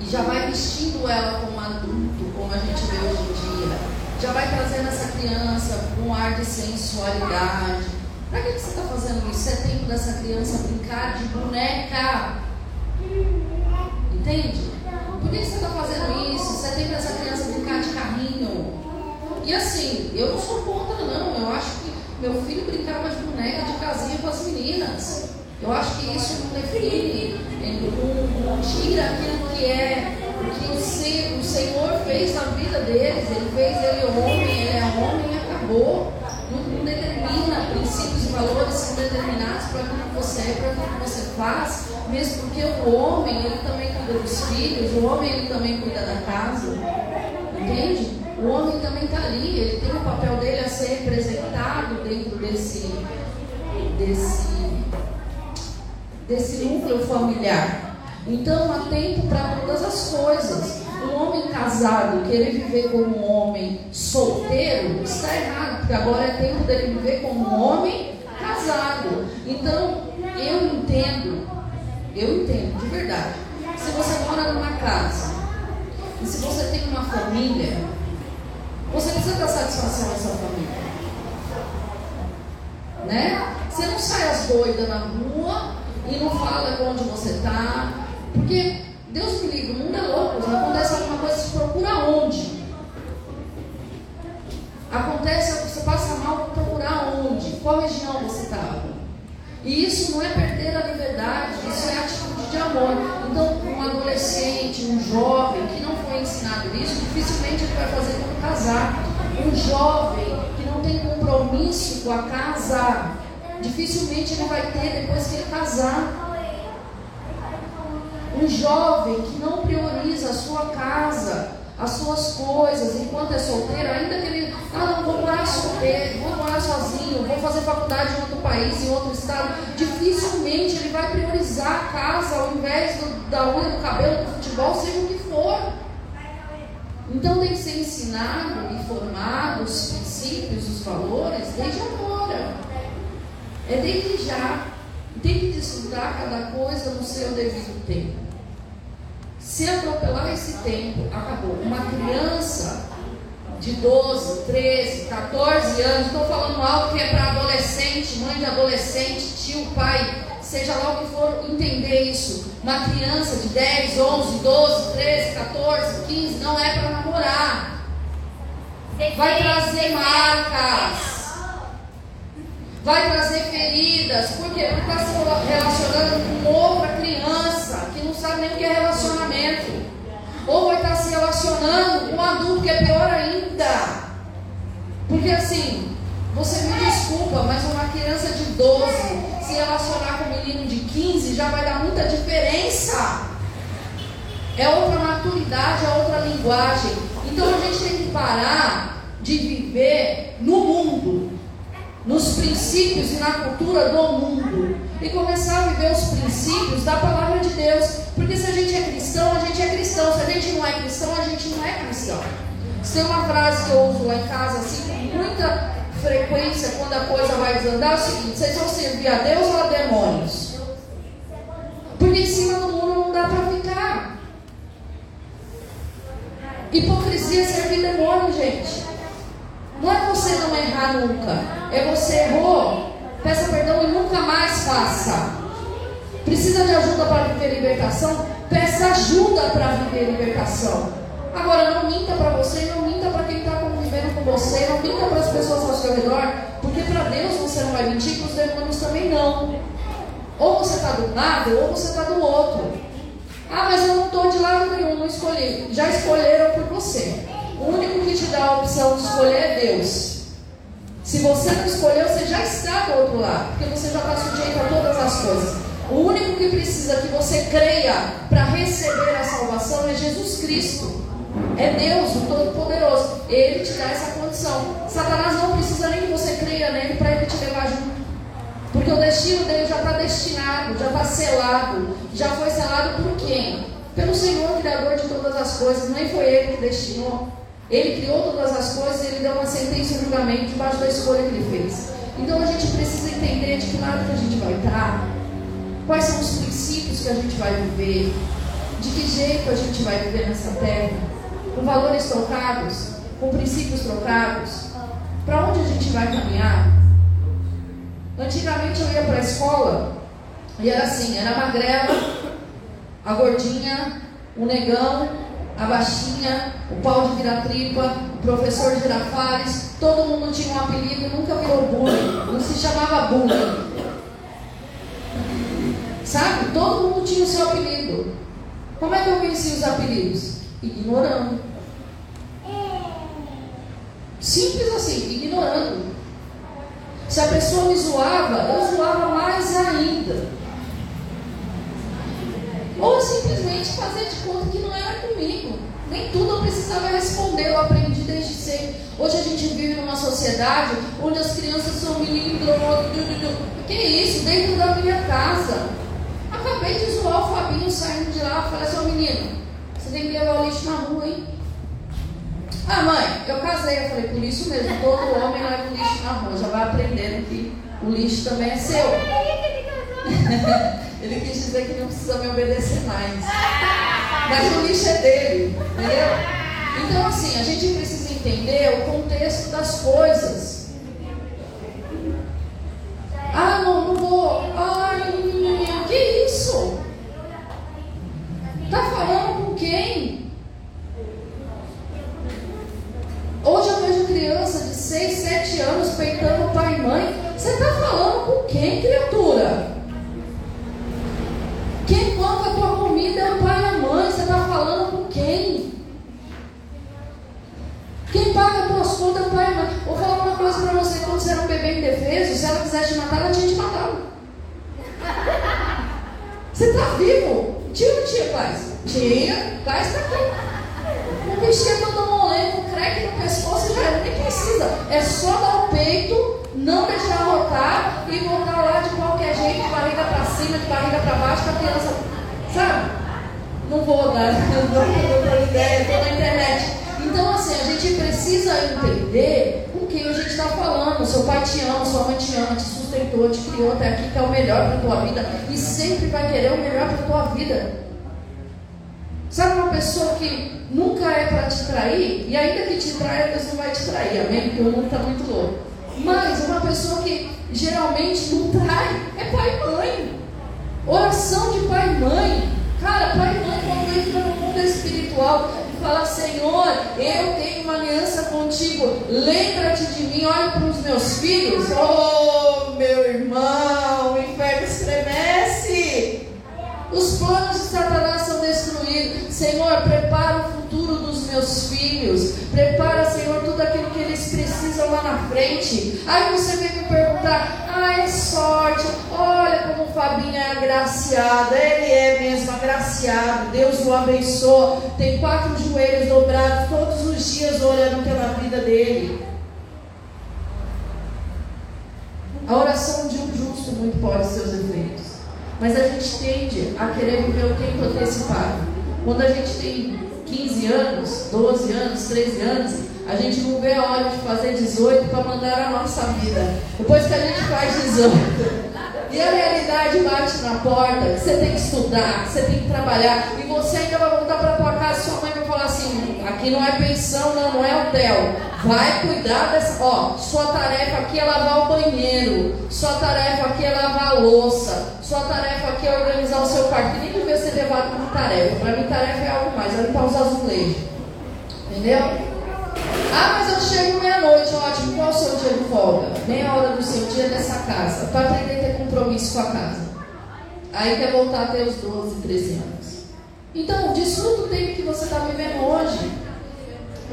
e já vai vestindo ela como adulto, como a gente vê hoje em dia, já vai trazendo essa criança com um ar de sensualidade. Para que, que você está fazendo isso? É tempo dessa criança brincar de boneca. Entende? Por que, que você está fazendo isso? Você é tempo dessa criança brincar de carrinho. E assim, eu não sou contra, não. Eu acho que Meu filho brincava de boneca de casinha com as meninas. Eu acho que isso não define, não, tira aquilo que é, o que o, Senhor fez na vida deles. Ele fez ele homem, ele é homem e acabou. Não, não determina princípios e valores são determinados para aquilo que você é, para aquilo que você faz, mesmo porque o homem, ele também cuida dos filhos, o homem, ele também cuida da casa. Entende? O homem também está ali, ele tem o papel dele a ser representado dentro desse, desse, desse núcleo familiar. Então há tempo para todas as coisas. Um homem casado querer viver como um homem solteiro está errado, porque agora é tempo dele viver como um homem casado. Então eu entendo, eu entendo de verdade. Se você mora numa casa e se você tem uma família, você precisa dar satisfação à sua família. Né? Você não sai as doidas na rua e não fala onde você está. Porque, Deus me livre, o mundo é louco. Acontece alguma coisa, você procura onde? Acontece, você passa mal, procurar onde? Qual região você estava? E isso não é perder a liberdade, isso é atitude de amor. Então, um adolescente, um jovem que não foi ensinado isso, dificilmente ele vai fazer quando casar. Um jovem que não tem compromisso com a casa, dificilmente ele vai ter depois que ele casar. Um jovem que não prioriza a sua casa, as suas coisas, enquanto é solteiro, ainda que ele, ah, não vou morar solteiro, vou morar sozinho, vou fazer faculdade em outro país, em outro estado, dificilmente ele vai priorizar a casa ao invés do, da unha, do cabelo, do futebol, seja o que for. Então tem que ser ensinado e formado os princípios, os valores, desde agora. É desde já. Tem que desfrutar cada coisa no seu devido tempo. Se atropelar esse tempo, acabou. Uma criança de 12, 13, 14 anos, estou falando algo que é para adolescente, mãe de adolescente, tio, pai, seja lá o que for, entender isso. Uma criança de 10, 11, 12, 13, 14, 15, não é para namorar. Vai trazer marcas. Vai trazer feridas. Por quê? Porque está se relacionando com outra criança sabe nem o que é relacionamento. Ou vai estar se relacionando com um adulto que é pior ainda. Porque assim, você me desculpa, mas uma criança de 12 se relacionar com um menino de 15 já vai dar muita diferença. É outra maturidade, é outra linguagem. Então a gente tem que parar de viver no mundo, nos princípios e na cultura do mundo e começar a viver os princípios da palavra de Deus. Porque se a gente é cristão, a gente é cristão. Se a gente não é cristão, a gente não é cristão. Tem uma frase que eu uso lá em casa, assim, com muita frequência, quando a coisa vai desandar, é o seguinte: vocês vão servir a Deus ou a demônios? Porque em cima do muro não dá para ficar. Hipocrisia é servir demônio, gente. Não é você não errar nunca, é você errou, peça perdão e nunca mais faça. Precisa de ajuda para viver libertação? Peça ajuda para viver libertação. Agora, não minta para você, não minta para quem está convivendo com você, não minta para as pessoas ao seu redor, porque para Deus você não vai mentir, para os demônios também não. Ou você está do lado, ou você está do outro. Ah, mas eu não estou de lado nenhum, não escolhi. Já escolheram por você. O único que te dá a opção de escolher é Deus. Se você não escolheu, você já está do outro lado, porque você já está sujeito a todas as coisas. O único que precisa que você creia para receber a salvação é Jesus Cristo. É Deus, o Todo-Poderoso. Ele te dá essa condição. Satanás não precisa nem que você creia nele para ele te levar junto. Porque o destino dele já está destinado, já está selado. Já foi selado por quem? Pelo Senhor, Criador de todas as coisas. Nem foi ele que destinou. Ele criou todas as coisas e ele deu uma sentença e um julgamento debaixo da escolha que ele fez. Então a gente precisa entender de que lado que a gente vai estar, quais são os princípios que a gente vai viver, de que jeito a gente vai viver nessa terra, com valores trocados, com princípios trocados, para onde a gente vai caminhar. Antigamente eu ia para a escola e era assim, era a magrela, a gordinha, o negão a baixinha, o pau de vira-tripa, o professor de Girafales, todo mundo tinha um apelido, nunca virou bullying, não se chamava bullying. Sabe? Todo mundo tinha o seu apelido. Como é que eu venci os apelidos? Ignorando. Simples assim, ignorando. Se a pessoa me zoava, eu zoava mais ainda. Ou simplesmente fazer de conta que não era comigo. Nem tudo eu precisava responder, eu aprendi desde cedo. Hoje a gente vive numa sociedade onde as crianças são meninos. Que isso? Dentro da minha casa. Acabei de zoar o Fabinho saindo de lá. Falei assim, menino, você tem que levar o lixo na rua, hein? Ah, mãe, eu casei. Eu falei, por isso mesmo, todo homem leva o lixo na rua. Já vai aprendendo que o lixo também é seu. Ele quis dizer que não precisa me obedecer mais. Mas o lixo é dele, entendeu? Então, assim, a gente precisa entender o contexto das coisas. Ah, não, não vou. Ai, que isso? Tá falando com quem? Hoje eu vejo criança de 6, 7 anos peitando pai e mãe. Você tá falando com quem, criatura? Quem banca a tua comida é o pai e a mãe. Você está falando com quem? Quem paga as tuas contas é o pai e a mãe. Vou falar uma coisa para você. Quando você era um bebê indefeso, se ela quisesse te matar, ela tinha te matado. Você está vivo? Tinha ou não tinha paz? Tinha. Paz está aqui. O bichinho todo molengo, creque no pescoço, já nem precisa. É só dar o peito, não deixar rotar e voltar lá de qualquer jeito, de barriga para cima, de barriga para baixo, com a criança. Sabe? Não vou dar, não dou ideia, estou na internet. Então, assim, a gente precisa entender com quem a gente está falando. Seu pai te ama, sua mãe te ama, te sustentou, te criou até aqui, que é o melhor para tua vida e sempre vai querer o melhor para tua vida. Sabe uma pessoa que nunca é para te trair, e ainda que te traia, Deus não vai te trair, amém? Porque o mundo está muito louco. Mas uma pessoa que geralmente não trai é pai e mãe. Oração de pai e mãe. Cara, pai e mãe, quando entra no mundo espiritual e fala: Senhor, eu tenho uma aliança contigo, lembra-te de mim, olha para os meus filhos. Oh, meu irmão, o inferno estremece. Os planos de Satanás são destruídos. Senhor, prepara o meus filhos. Prepara, Senhor, tudo aquilo que eles precisam lá na frente. Aí você vem me perguntar: ah, é sorte. Olha como o Fabinho é agraciado. Ele é mesmo agraciado. Deus o abençoa. Tem quatro joelhos dobrados todos os dias orando pela vida dele. A oração de um justo muito pode seus efeitos. Mas a gente tende a querer viver o tempo antecipado. Quando a gente tem 15 anos, 12 anos, 13 anos, a gente não vê a hora de fazer 18 para mandar a nossa vida. Depois que a gente faz 18, e a realidade bate na porta, você tem que estudar, você tem que trabalhar, e você ainda vai voltar para tua casa e sua mãe vai falar assim, aqui não é pensão, não, não é hotel. Vai cuidar dessa. Ó, sua tarefa aqui é lavar o banheiro. Sua tarefa aqui é lavar a louça. Sua tarefa aqui é organizar o seu quarto. Levado como tarefa. Para mim, tarefa é algo mais. É limpar os azulejos. Entendeu? Ah, mas eu chego meia-noite. Ótimo. Qual é o seu dia de folga? Meia hora do seu dia nessa casa. Para aprender a ter compromisso com a casa. Aí quer voltar a ter os 12, 13 anos. Então, desfruta o tempo que você está vivendo hoje.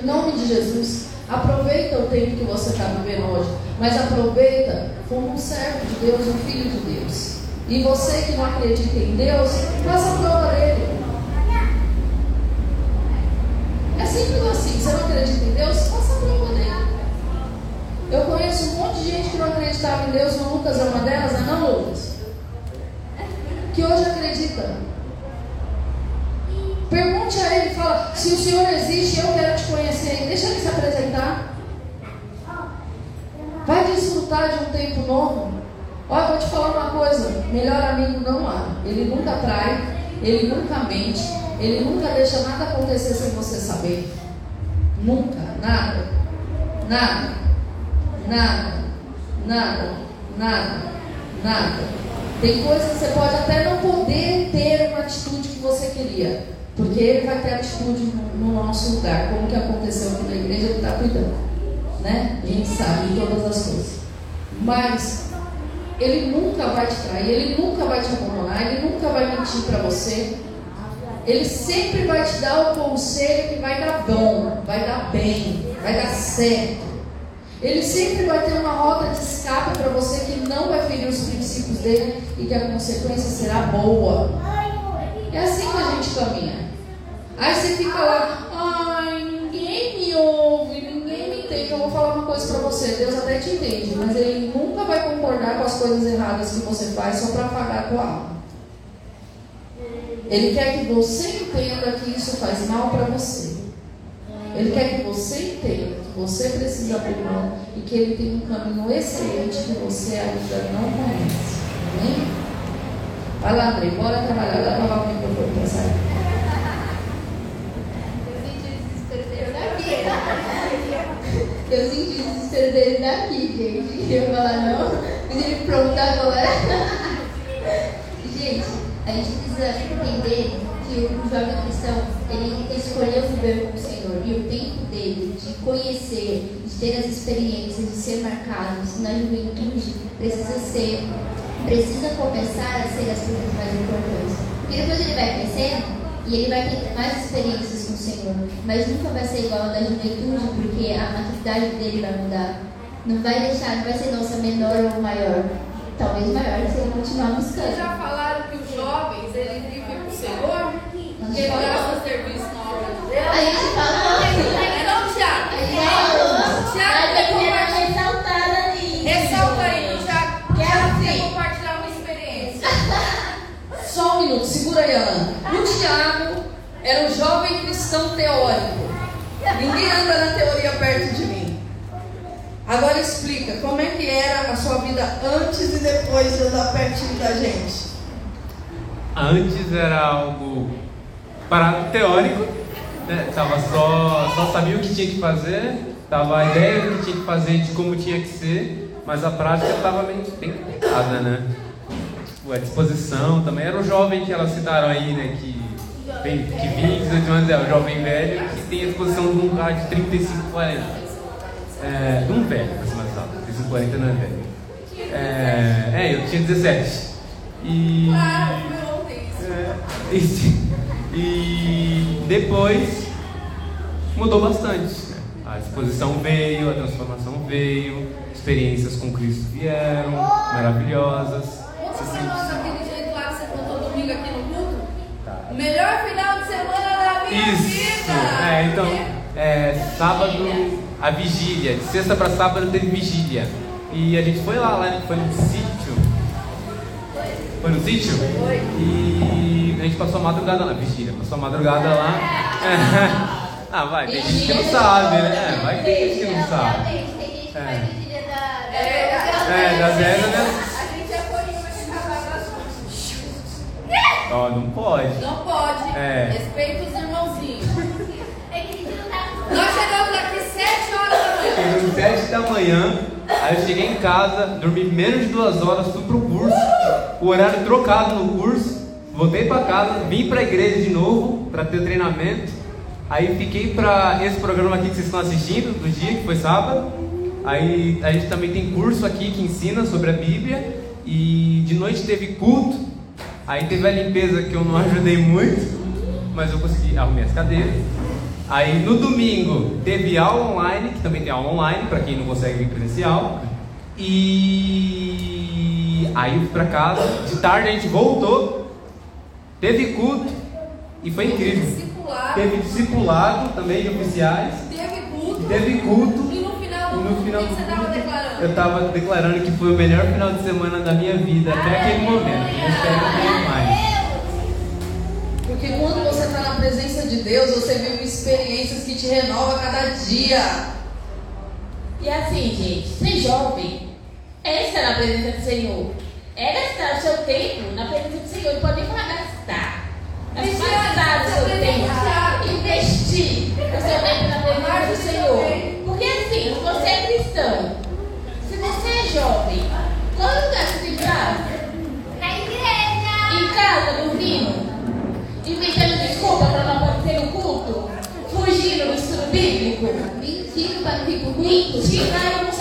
Em nome de Jesus. Aproveita o tempo que você está vivendo hoje, mas aproveita como um servo de Deus, um filho de Deus. E você que não acredita em Deus, faça a prova dele. É simples assim, você não acredita em Deus, faça a prova dele. Eu conheço um monte de gente que não acreditava em Deus, o Lucas é uma delas, é não Lucas? Que hoje acredita. Pergunte a ele, fala, se o Senhor existe, eu quero te conhecer. Deixa ele se apresentar. Vai desfrutar de um tempo novo. Olha, vou te falar uma coisa: melhor amigo não há. Ele nunca trai, ele nunca mente, ele nunca deixa nada acontecer sem você saber. Nunca, nada, nada, nada, nada, nada, nada. Tem coisas que você pode até não poder ter uma atitude que você queria, porque ele vai ter atitude no, no nosso lugar, como que aconteceu aqui na igreja, ele está cuidando. Né? A gente sabe de todas as coisas. Mas ele nunca vai te trair, ele nunca vai te abandonar, ele nunca vai mentir para você. Ele sempre vai te dar o conselho que vai dar bom, vai dar bem, vai dar certo. Ele sempre vai ter uma rota de escape para você que não vai ferir os princípios dele e que a consequência será boa. É assim que a gente caminha. Aí você fica lá, ai, ninguém me ouve, ninguém me entende. Eu vou falar uma coisa para você, Deus até te entende, mas Ele nunca vai concordar com as coisas erradas que você faz só para apagar a tua alma. Ele quer que você entenda que isso faz mal para você. Ele quer que você entenda que você precisa abrir mão e que ele tem um caminho excelente que você ainda não conhece. Amém? Vai lá, André, bora trabalhar. Leva lá o microfone para sair. Eu senti desespero dele daqui, gente. Eu falar não, mas ele pronto agora. gente, a gente precisa entender que o jovem cristão, ele escolheu viver com o Senhor. E o tempo dele de conhecer, de ter as experiências, de ser marcado na juventude, precisa ser, precisa começar a ser as coisas mais importantes. Porque depois ele vai crescendo e ele vai ter mais experiências com o Senhor. Mas nunca vai ser igual a da juventude, porque a maturidade dele vai mudar. Não vai deixar, não vai ser nossa menor ou maior. Talvez maior se ele continuar buscando. Vocês já falaram que os jovens, eles vivem com o Senhor? Ele gasta serviço na obra de Deus? A gente falou. Ana. O Tiago era um jovem cristão teórico. Ninguém anda na teoria perto de mim. Agora explica, como é que era a sua vida antes e depois de andar pertinho da gente? Antes era algo parado teórico, né? Tava só, só sabia o que tinha que fazer, tava a ideia do que tinha que fazer, de como tinha que ser, mas a prática estava bem, bem complicada, né? Tipo, a disposição também era o jovem que elas citaram aí, né? Que, bem, que 20, 18 anos é o jovem velho que tem a disposição de um cara de 35, 40. É, de um velho, pra cima da 35, 40 não é velho. É, é, eu tinha 17. E. É, e, e depois mudou bastante. né? A exposição veio, a transformação veio, experiências com Cristo vieram, maravilhosas. Conta pra nós aquele jeito lá que você contou domingo aqui no culto. Tá. O melhor final de semana da minha Isso! vida. É, então, é, sábado, a vigília. De sexta para sábado teve vigília. E a gente foi lá, lá foi no sítio. Foi no sítio? E a gente passou a madrugada na vigília. Passou a madrugada lá. Ah, vai, tem gente que não sabe, né? É, vai que tem gente que não sabe. Realmente, tem gente que É. É, da zero, né? A gente é corinho, mas tem que acabar as Ó, não pode. Não pode. É. Respeita os irmãozinhos. É que não tá. Nós chegamos aqui 7 horas da manhã. Cheguei às 7 da manhã, aí eu cheguei em casa, dormi menos de duas horas, fui pro curso, o horário trocado no curso, voltei pra casa, vim pra igreja de novo pra ter treinamento. Aí fiquei pra esse programa aqui que vocês estão assistindo, do dia, que foi sábado. Aí a gente também tem curso aqui que ensina sobre a Bíblia. E de noite teve culto. Aí teve a limpeza que eu não ajudei muito, mas eu consegui arrumar as cadeiras. Aí no domingo teve aula online, que também tem aula online para quem não consegue vir presencial. E aí eu fui pra casa, de tarde a gente voltou, teve culto e foi incrível. Discipulado. Teve discipulado também de oficiais, Teve culto. teve culto. E no final do no final que você estava declarando? eu estava declarando que foi o melhor final de semana da minha vida até aquele momento. Eu espero que. Porque quando você está na presença de Deus, você vive experiências que te renovam a cada dia. E assim, gente, ser jovem é estar na presença do Senhor. É gastar o seu tempo na presença do Senhor. Não pode nem falar gastar. Vigiar, gastar o seu você tempo. Investir o seu tempo na presença do Senhor. Porque assim, se você é cristão, se você é jovem, qual lugar você tem pra? Na igreja! Em casa, dormindo? E inventando desculpa para não aparecer no culto, fugiram, escondidos, mentiram para vir para o culto, tiraram o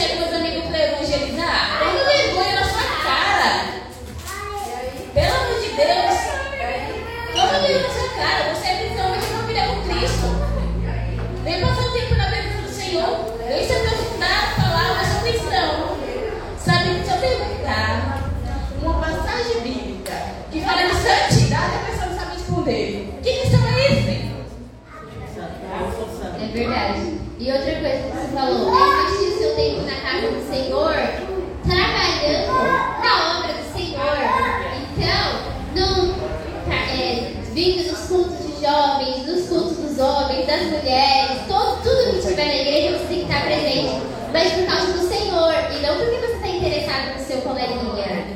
das mulheres, todo, tudo que estiver na igreja você tem que estar presente. Mas por causa do Senhor, e não porque você está interessado no seu coleguinha.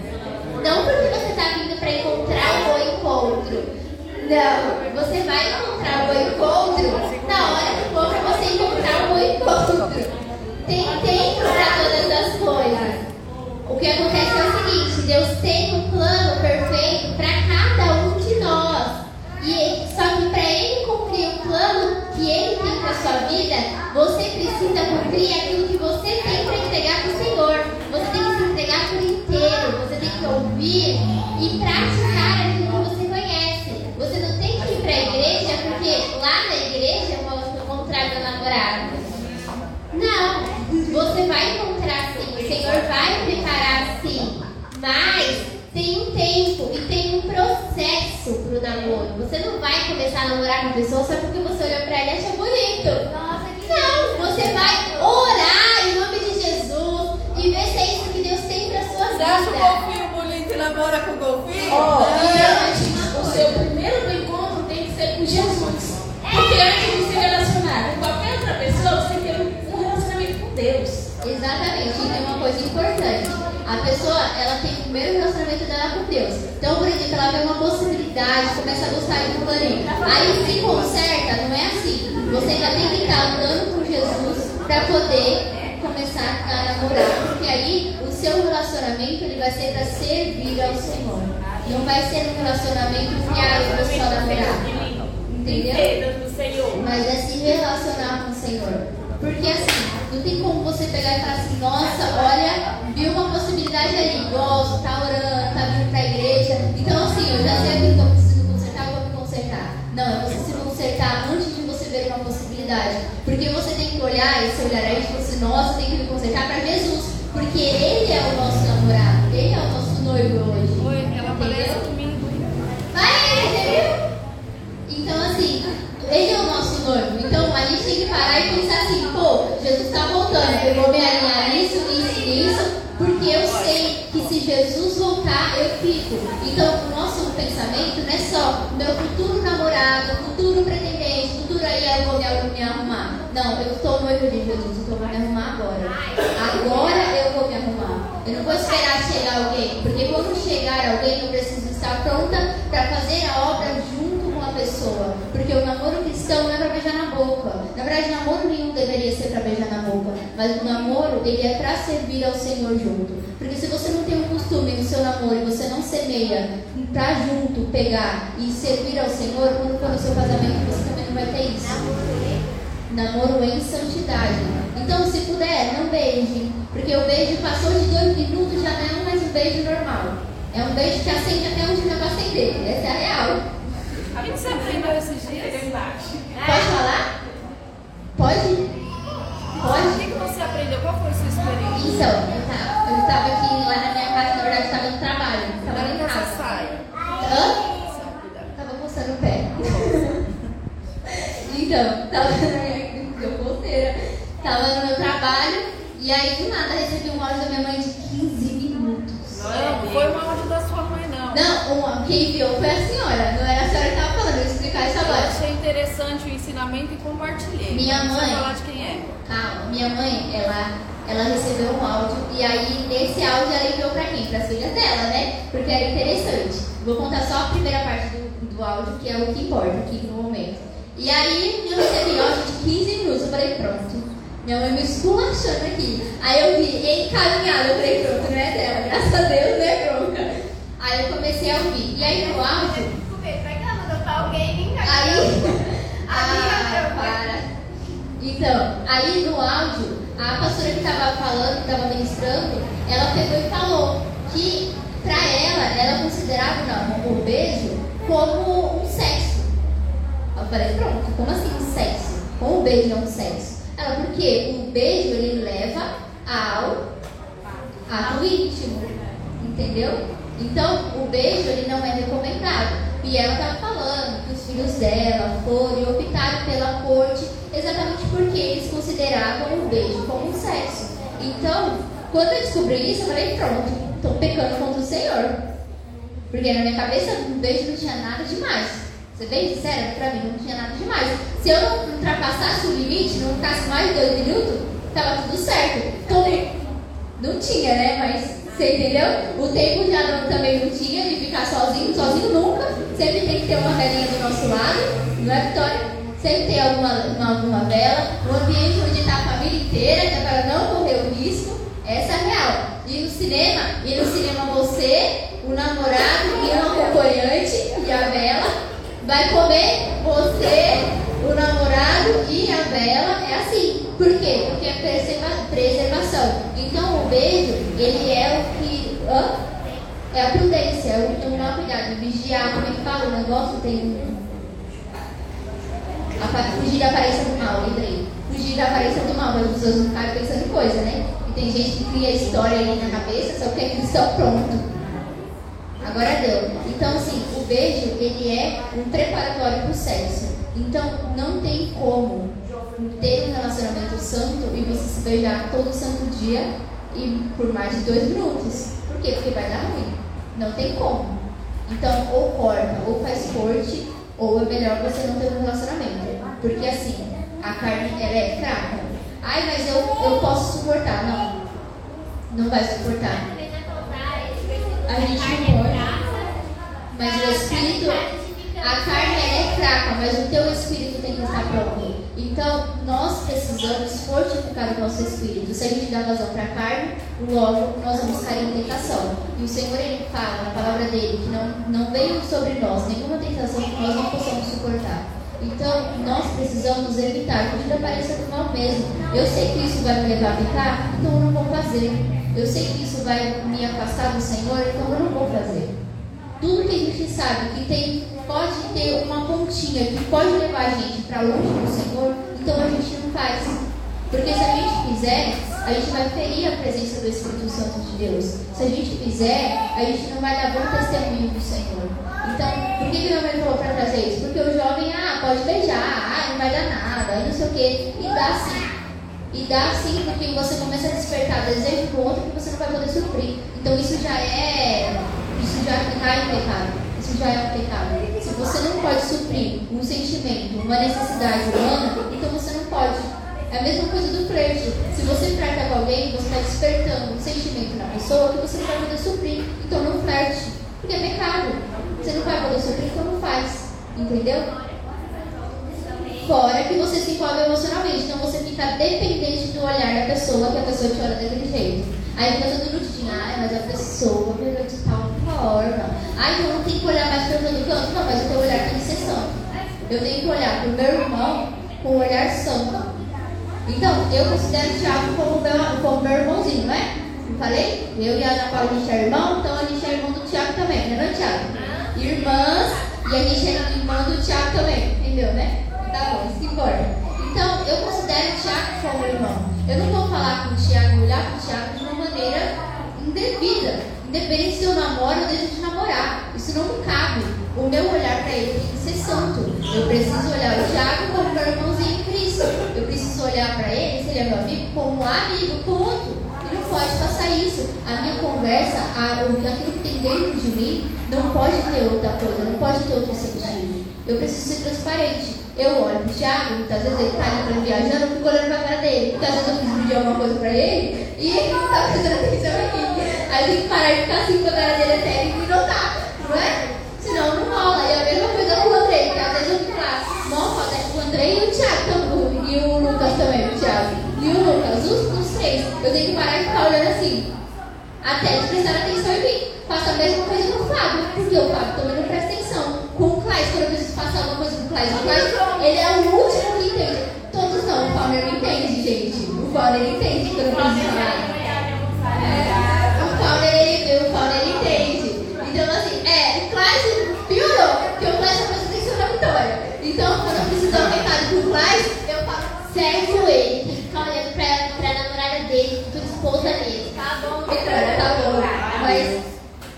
Não porque você está vindo para encontrar o bom encontro. Não, você vai encontrar o bom encontro na hora que for para você encontrar o bom encontro. Tem tempo para todas as coisas. O que acontece é o seguinte: Deus tem um plano perfeito com Deus. Então, por exemplo, ela vê uma possibilidade, começa a gostar de um planinho. Aí se conserta, não é assim. Você ainda tem que estar andando com Jesus para poder começar a namorar. Porque aí o seu relacionamento ele vai ser para servir ao Senhor. Não vai ser um relacionamento que ah, eu só namorar. Entendeu? Mas é se relacionar com o Senhor. Porque assim, não tem como você pegar e falar assim, nossa, olha, viu uma possibilidade ali, gosto, possibilidade. Porque você tem que olhar esse olhar aí e falar assim, nossa, tem que me consertar pra Jesus. Porque Ele é o nosso namorado, Ele é o nosso noivo hoje. Oi, ela parece Entendeu? comigo. Vai, entendeu? Então, assim, ele é o nosso noivo. Então, a gente tem que parar e pensar assim: pô, Jesus está voltando. Eu vou me alinhar nisso, nisso, nisso, porque eu sei que se Jesus voltar, eu fico. Então, o nosso pensamento não é só meu futuro namorado, futuro pretendente, futuro aí eu vou me. Não, eu estou noivo de Jesus, então vou me arrumar agora. Agora eu vou me arrumar. Eu não vou esperar chegar alguém, porque quando chegar alguém, eu preciso estar pronta para fazer a obra junto com a pessoa. Porque o namoro cristão não é para beijar na boca. Na verdade, namoro nenhum deveria ser para beijar na boca. Mas o namoro, ele é para servir ao Senhor junto. Porque se você não tem o costume no seu namoro e você não semeia para junto pegar e servir ao Senhor, quando for no seu casamento, você também não vai ter isso namoro em santidade. Então, se puder, não beije. Porque o beijo passou de dois minutos, já não é mais um beijo normal. É um beijo que acende até onde não vai acender. Essa é a real. A gente aprendeu esses dias. Pode falar? Pode? O Pode? que, que você aprendeu? Qual foi a sua experiência? Então, eu tava, eu tava aqui lá na minha casa, na verdade, estava no trabalho. Estava Agora em casa. sai. Hã? Tava coçando o pé. então, tava. Tava no meu trabalho e aí do nada recebi um áudio da minha mãe de 15 minutos. Não, foi uma áudio da sua mãe, não. Não, uma, quem enviou foi a senhora, não era a senhora que tava falando, eu vou explicar isso Eu agora. achei interessante o ensinamento e compartilhei. Minha Não mãe- falar de quem é. Calma, minha mãe, ela, ela recebeu um áudio e aí nesse áudio ela enviou pra quem? Para as filhas dela, né? Porque era interessante. Vou contar só a primeira parte do, do áudio, que é o que importa aqui no momento. E aí eu recebi áudio de 15 minutos, eu falei, pronto. Minha mãe me esculachando aqui. Aí eu vi encaminhado, eu falei, pronto, não é dela, graças a Deus, não é bronca. Aí eu comecei a ouvir. E aí no áudio, Aí. Ah, para. Então, aí no áudio, a a pastora que estava falando, que estava ministrando, ela pegou e falou que para ela, ela considerava não, o beijo como um sexo. Eu falei, pronto, como assim um sexo? Como o beijo é um sexo? Ela, porque o beijo ele leva ao ato íntimo, entendeu? Então, o beijo ele não é recomendado. E ela estava falando que os filhos dela foram e pela corte exatamente porque eles consideravam o beijo como um sexo. Então, quando eu descobri isso, eu falei, pronto, estou pecando contra o Senhor. Porque na minha cabeça, um beijo não tinha nada demais. Você bem sincera, pra mim não tinha nada demais. Se eu não ultrapassasse o limite, não ficasse mais de dois minutos, tava tudo certo. Então, não tinha, né? Mas você entendeu? O tempo já não, também não tinha de ficar sozinho, sozinho nunca. Sempre tem que ter uma velhinha do nosso lado, não é, Vitória? Sempre tem alguma, uma, alguma vela, um ambiente onde está a família inteira, que é para não correr o risco. Essa é a real. E no cinema, e no cinema você, o namorado e uma acompanhante e a vela. Vai comer você, o namorado e a vela. É assim. Por quê? Porque é preservação. Então o beijo, ele é o que. Hã? É a prudência, é o tomar cuidado, vigiar, como é que fala o negócio? Tem fugir da aparência do mal, lembrei. Fugir da aparência do mal, mas as pessoas não ficam pensando em coisa, né? E tem gente que cria história aí na cabeça, só que é cristão pronto. Agora deu. Então, assim, o beijo, ele é um preparatório para o sexo. Então, não tem como ter um relacionamento santo e você se beijar todo santo dia e por mais de dois minutos. Por quê? Porque vai dar ruim. Não tem como. Então, ou corta, ou faz corte, ou é melhor você não ter um relacionamento. Porque assim, a carne ela é fraca. Ai, mas eu, eu posso suportar. Não. Não vai suportar. A gente não pode. Mas o espírito, a carne é fraca, mas o teu espírito tem que estar pronto. Então, nós precisamos fortificar o nosso espírito. Se a gente dá vazão para a carne, logo nós vamos cair em tentação. E o Senhor, Ele fala na palavra dele que não, não veio sobre nós nenhuma tentação que nós não possamos suportar. Então, nós precisamos evitar, fugir da aparência do mal mesmo. Eu sei que isso vai me levar a pecar, então eu não vou fazer. Eu sei que isso vai me afastar do Senhor, então eu não vou fazer. Tudo que a gente sabe que tem, pode ter uma pontinha que pode levar a gente para longe do Senhor, então a gente não faz. Porque se a gente fizer, a gente vai ferir a presença do Espírito Santo de Deus. Se a gente fizer, a gente não vai dar bom testemunho do Senhor. Então, por que, que minha mãe falou para trazer isso? Porque o jovem, ah, pode beijar, ah, não vai dar nada, não sei o quê. E dá sim. E dá sim, porque você começa a despertar desejo para o outro que você não vai poder suprir. Então isso já é. Isso já cai em pecado. Isso já é um pecado. Se você não pode suprir um sentimento, uma necessidade humana, então você não pode. É a mesma coisa do flerte. Se você flerta com alguém, você está despertando um sentimento na pessoa que você não vai poder suprir. Então não flerte. Porque é pecado. Você não vai poder suprir, então não faz. Entendeu? Fora que você se envolve emocionalmente. Então você fica dependente do olhar da pessoa, que a pessoa te olha daquele jeito. Aí fica todo minutinho, ai, mas a pessoa me de tal forma. Ai, então não tem que olhar mais para todo canto. Não, mas o teu olhar tem que ser santo. Eu tenho que olhar para o meu irmão com um olhar santo. Então, eu considero o Thiago como meu, como meu irmãozinho, não é? Não falei? Eu e a Ana Paula, a gente é irmão, então a gente é irmão do Thiago também, né, não, Thiago? Irmãs, e a gente é irmã do Thiago também, entendeu, né? Tá bom, isso que importa. Então, eu considero o Thiago como irmão. Eu não vou falar com o Thiago, olhar para o Thiago de uma maneira indevida. Independente se eu namoro ou deixo de namorar. Isso não me cabe. O meu olhar para ele tem que ser santo. Eu preciso olhar o Thiago como meu irmãozinho em Cristo. Eu preciso olhar para ele, se ele é meu amigo, como um amigo, ponto. E não pode passar isso. A minha conversa, a, aquilo que tem dentro de mim, não pode ter outra coisa, não pode ter outro sentido. Eu preciso ser transparente. Eu olho pro Thiago, muitas vezes ele tá ali pra viajando, eu fico olhando pra cara dele. Porque às vezes eu fiz pedir alguma coisa pra ele e ele não tá prestando atenção mim. Aí tenho que parar de ficar assim com a cara dele até ele me notar, não é? Senão não rola. E a mesma coisa com o Andrei, que às vezes eu fico lá, nossa, até o Andrei e o Thiago também, e o Lucas também, o Thiago. E o Lucas, os, os três. Eu tenho que parar de ficar olhando assim, até eles prestarem atenção em mim. Faço a mesma coisa com o Fábio, porque o Fábio também não presta atenção. Com o quando eu preciso passar alguma coisa com o o ele é o último que entende. Todos não, o Fábio não entende, gente. O Paulo ele entende quando eu preciso falar. O Paulo ele, o Paulo ele entende. Então assim, é, o Clássico piorou, porque o Clássico presta atenção na vitória. Então, quando eu preciso dar um recado pro eu falo, serve ele, tem que ficar olhando pra, pra namorada dele, futura esposa dele. Tá bom, tá bom. Mas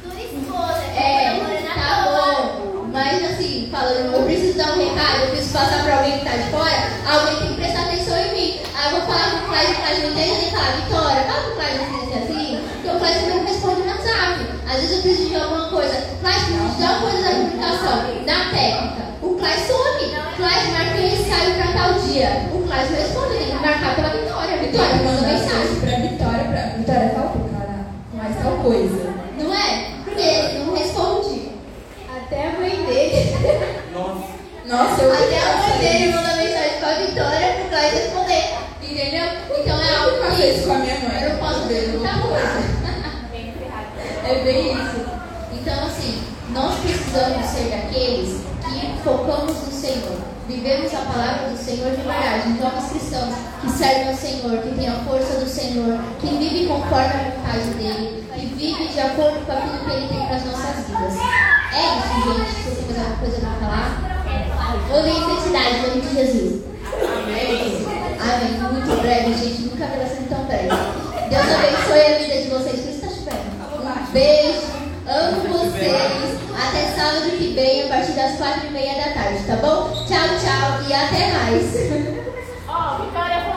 Tua esposa, É, namorando tá agora. bom. Mas assim, falando, eu preciso dar um recado, eu preciso passar pra alguém que tá de fora, alguém tem que prestar atenção em mim. Aí eu vou falar com o Cláudio, o Cláudio não entende, ele fala, Vitória, fala pro Cláudio assim, assim, porque o Cláudio não responde no WhatsApp. Preciso de alguma coisa. Preciso de alguma coisa da comunicação, da técnica. O Cláudio some. Cláudio marca que ele saiu pra tal dia. O Cláudio responde, ele tem que marcar pela Vitória. Vitória manda mensagem. pra Vitória, pra Vitória tal coisa, cara, mais tal coisa. Não é? Porque ele não responde. Até a mãe dele. Nossa, eu Até a mãe dele manda mensagem pra Vitória pro Cláudio responder. Entendeu? Então é algo faço que isso com a minha mãe. eu não posso ver muita coisa. É bem isso. Então, assim, nós precisamos ser daqueles que focamos no Senhor. Vivemos a palavra do Senhor de verdade. Jovens cristãos que servem ao Senhor, que têm a força do Senhor, que vivem conforme a vontade dele, que vivem de acordo com aquilo que ele tem para as nossas vidas. É isso, gente. Se você tem mais alguma coisa para falar, ou nem intensidade, em nome de Jesus. Amém. Amém. Muito breve, gente. Nunca vi sendo tão breve. Deus abençoe a vida de vocês. Por isso está chovendo. Um beijo. Amo vocês. Até sábado que vem, a partir das quatro e meia da tarde, tá bom? Tchau, tchau e até mais. Ó, Vitória